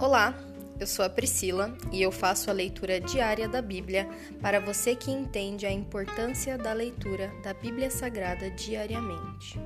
Olá, eu sou a Priscila e eu faço a leitura diária da Bíblia para você que entende a importância da leitura da Bíblia Sagrada diariamente.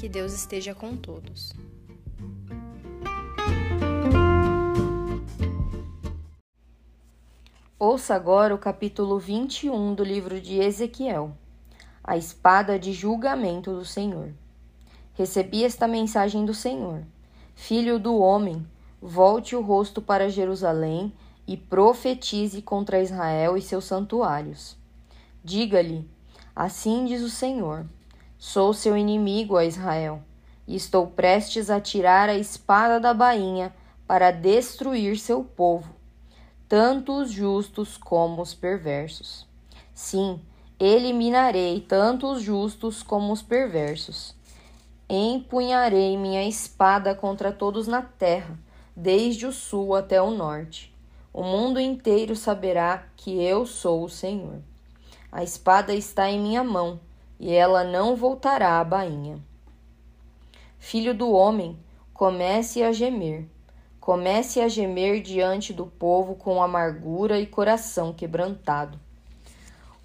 Que Deus esteja com todos. Ouça agora o capítulo 21 do livro de Ezequiel, a espada de julgamento do Senhor. Recebi esta mensagem do Senhor: Filho do homem, volte o rosto para Jerusalém e profetize contra Israel e seus santuários. Diga-lhe: Assim diz o Senhor: Sou seu inimigo, a Israel, e estou prestes a tirar a espada da bainha para destruir seu povo, tanto os justos como os perversos. Sim, eliminarei tanto os justos como os perversos. Empunharei minha espada contra todos na terra desde o sul até o norte. O mundo inteiro saberá que eu sou o Senhor. A espada está em minha mão, e ela não voltará à bainha. Filho do homem, comece a gemer. Comece a gemer diante do povo com amargura e coração quebrantado.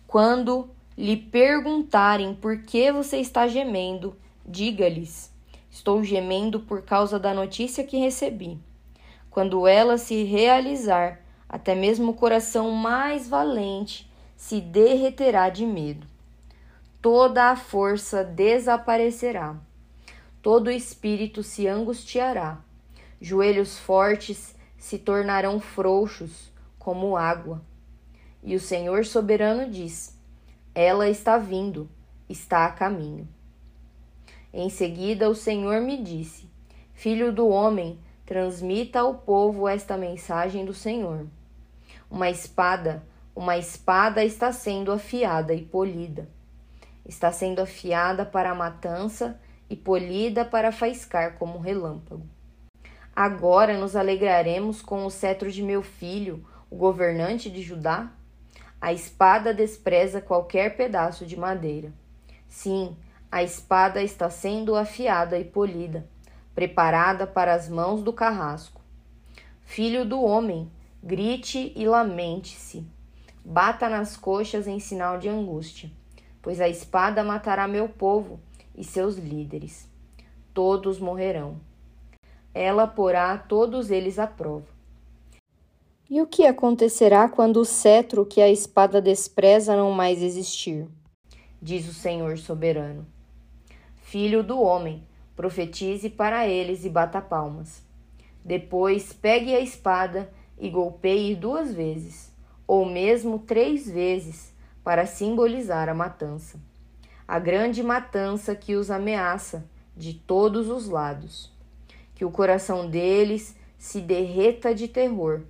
Quando lhe perguntarem por que você está gemendo, diga-lhes: Estou gemendo por causa da notícia que recebi. Quando ela se realizar, até mesmo o coração mais valente se derreterá de medo. Toda a força desaparecerá. Todo o espírito se angustiará. Joelhos fortes se tornarão frouxos como água. E o Senhor soberano diz: Ela está vindo, está a caminho. Em seguida, o Senhor me disse: Filho do homem, transmita ao povo esta mensagem do Senhor. Uma espada, uma espada está sendo afiada e polida. Está sendo afiada para a matança e polida para faiscar como relâmpago. Agora nos alegraremos com o cetro de meu filho, o governante de Judá? A espada despreza qualquer pedaço de madeira. Sim, a espada está sendo afiada e polida preparada para as mãos do carrasco. Filho do homem, grite e lamente-se. Bata nas coxas em sinal de angústia, pois a espada matará meu povo e seus líderes. Todos morrerão. Ela porá todos eles à prova. E o que acontecerá quando o cetro que a espada despreza não mais existir? Diz o Senhor soberano. Filho do homem, profetize para eles e bata palmas. Depois pegue a espada e golpeie duas vezes, ou mesmo três vezes, para simbolizar a matança. A grande matança que os ameaça de todos os lados. Que o coração deles se derreta de terror,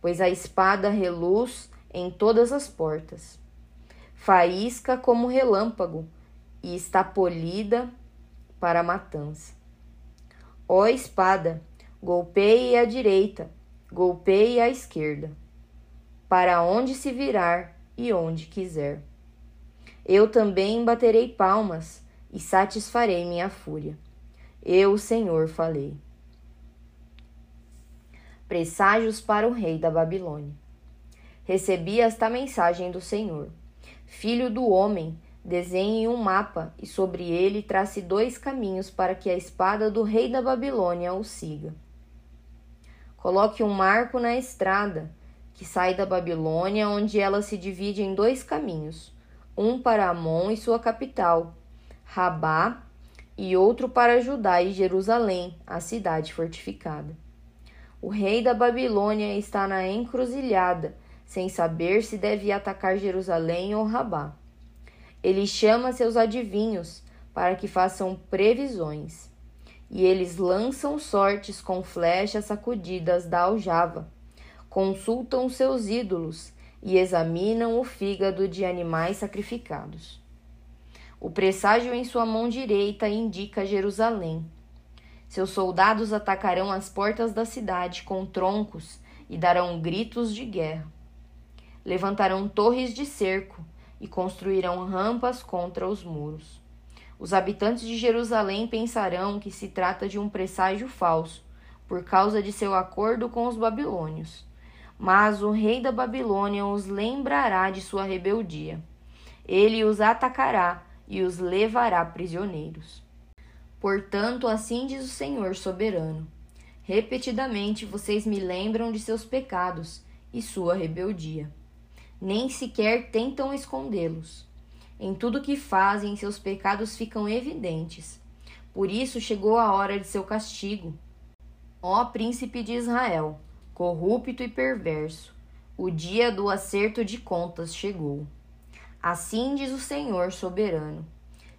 pois a espada reluz em todas as portas. Faísca como relâmpago e está polida para a matança. Ó espada, golpeie à direita, golpeie à esquerda, para onde se virar e onde quiser. Eu também baterei palmas e satisfarei minha fúria. Eu, o Senhor, falei. Presságios para o rei da Babilônia. Recebi esta mensagem do Senhor: Filho do homem, Desenhe um mapa e sobre ele trace dois caminhos para que a espada do rei da Babilônia o siga. Coloque um marco na estrada que sai da Babilônia, onde ela se divide em dois caminhos, um para Amon e sua capital, Rabá, e outro para Judá e Jerusalém, a cidade fortificada. O rei da Babilônia está na encruzilhada, sem saber se deve atacar Jerusalém ou Rabá. Ele chama seus adivinhos para que façam previsões. E eles lançam sortes com flechas sacudidas da aljava, consultam seus ídolos e examinam o fígado de animais sacrificados. O presságio em sua mão direita indica Jerusalém. Seus soldados atacarão as portas da cidade com troncos e darão gritos de guerra. Levantarão torres de cerco e construirão rampas contra os muros. Os habitantes de Jerusalém pensarão que se trata de um presságio falso, por causa de seu acordo com os babilônios. Mas o rei da Babilônia os lembrará de sua rebeldia. Ele os atacará e os levará prisioneiros. Portanto, assim diz o Senhor soberano: Repetidamente vocês me lembram de seus pecados e sua rebeldia. Nem sequer tentam escondê-los. Em tudo que fazem, seus pecados ficam evidentes. Por isso chegou a hora de seu castigo. Ó príncipe de Israel, corrupto e perverso, o dia do acerto de contas chegou. Assim diz o Senhor soberano: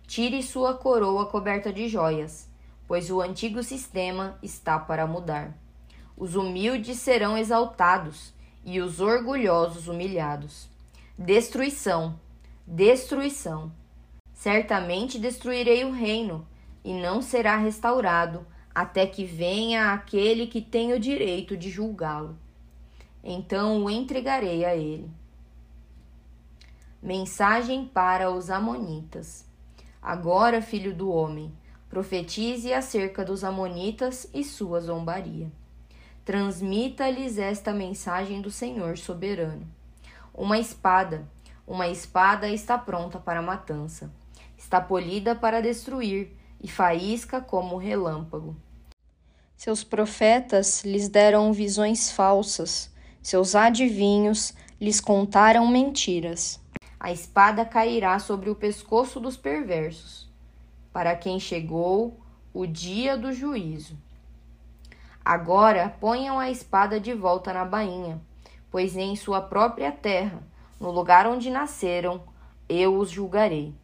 Tire sua coroa coberta de joias, pois o antigo sistema está para mudar. Os humildes serão exaltados e os orgulhosos humilhados. Destruição, destruição. Certamente destruirei o reino, e não será restaurado até que venha aquele que tem o direito de julgá-lo. Então o entregarei a ele. Mensagem para os Amonitas. Agora, filho do homem, profetize acerca dos Amonitas e sua zombaria. Transmita-lhes esta mensagem do Senhor soberano. Uma espada uma espada está pronta para a matança, está polida para destruir e faísca como relâmpago. Seus profetas lhes deram visões falsas, seus adivinhos lhes contaram mentiras. A espada cairá sobre o pescoço dos perversos, para quem chegou o dia do juízo. Agora ponham a espada de volta na bainha, pois em sua própria terra no lugar onde nasceram, eu os julgarei.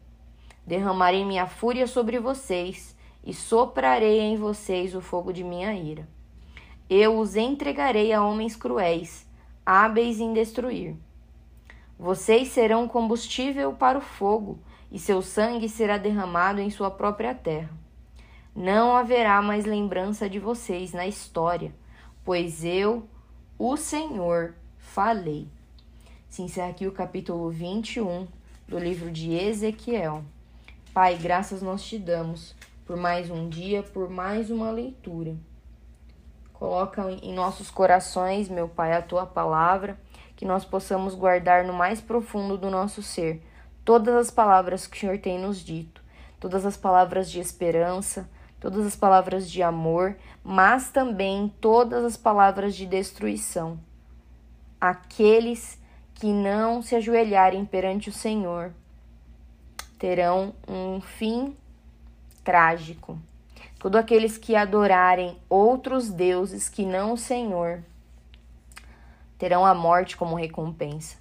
Derramarei minha fúria sobre vocês e soprarei em vocês o fogo de minha ira. Eu os entregarei a homens cruéis, hábeis em destruir. Vocês serão combustível para o fogo, e seu sangue será derramado em sua própria terra. Não haverá mais lembrança de vocês na história, pois eu, o Senhor, falei. Se encerra aqui o capítulo 21 do livro de Ezequiel. Pai, graças nós te damos por mais um dia, por mais uma leitura. Coloca em nossos corações, meu Pai, a tua palavra, que nós possamos guardar no mais profundo do nosso ser todas as palavras que o Senhor tem nos dito, todas as palavras de esperança, todas as palavras de amor, mas também todas as palavras de destruição. Aqueles que não se ajoelharem perante o Senhor terão um fim trágico. Todos aqueles que adorarem outros deuses que não o Senhor terão a morte como recompensa.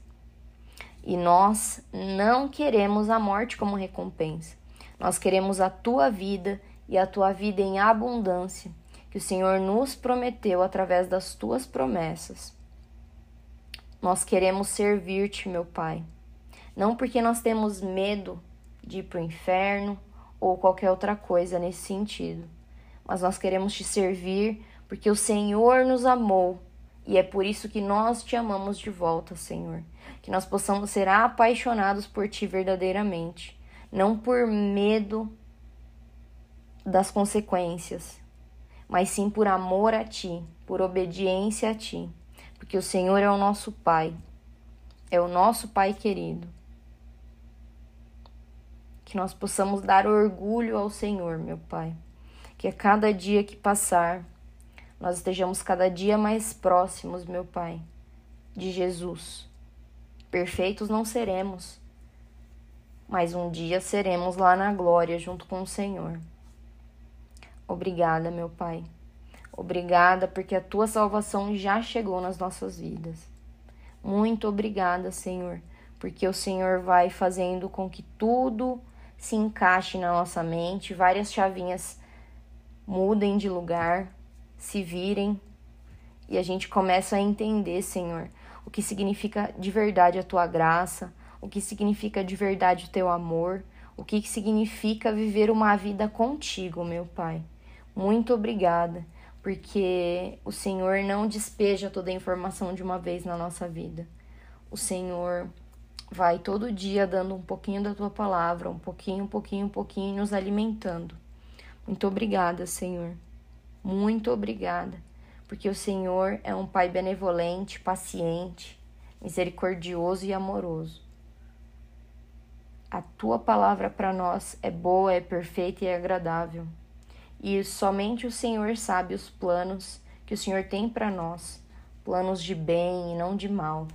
E nós não queremos a morte como recompensa. Nós queremos a tua vida e a tua vida em abundância, que o Senhor nos prometeu através das tuas promessas. Nós queremos servir-te, meu Pai. Não porque nós temos medo de ir para o inferno ou qualquer outra coisa nesse sentido, mas nós queremos te servir porque o Senhor nos amou e é por isso que nós te amamos de volta, Senhor. Que nós possamos ser apaixonados por ti verdadeiramente, não por medo das consequências, mas sim por amor a ti, por obediência a ti porque o Senhor é o nosso Pai, é o nosso Pai querido. Que nós possamos dar orgulho ao Senhor, meu Pai. Que a cada dia que passar, nós estejamos cada dia mais próximos, meu Pai, de Jesus. Perfeitos não seremos, mas um dia seremos lá na glória junto com o Senhor. Obrigada, meu Pai. Obrigada porque a tua salvação já chegou nas nossas vidas. Muito obrigada, Senhor, porque o Senhor vai fazendo com que tudo se encaixe na nossa mente, várias chavinhas mudem de lugar, se virem e a gente começa a entender, Senhor, o que significa de verdade a tua graça, o que significa de verdade o teu amor, o que significa viver uma vida contigo, meu Pai. Muito obrigada porque o Senhor não despeja toda a informação de uma vez na nossa vida. O Senhor vai todo dia dando um pouquinho da tua palavra, um pouquinho, um pouquinho, um pouquinho, nos alimentando. Muito obrigada, Senhor. Muito obrigada. porque o Senhor é um Pai benevolente, paciente, misericordioso e amoroso. A tua palavra para nós é boa, é perfeita e é agradável. E somente o Senhor sabe os planos que o Senhor tem para nós, planos de bem e não de mal,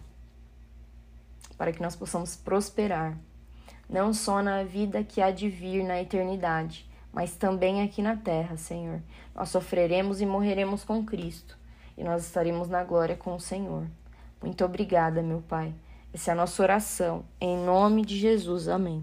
para que nós possamos prosperar, não só na vida que há de vir na eternidade, mas também aqui na terra, Senhor. Nós sofreremos e morreremos com Cristo, e nós estaremos na glória com o Senhor. Muito obrigada, meu Pai. Essa é a nossa oração. Em nome de Jesus. Amém.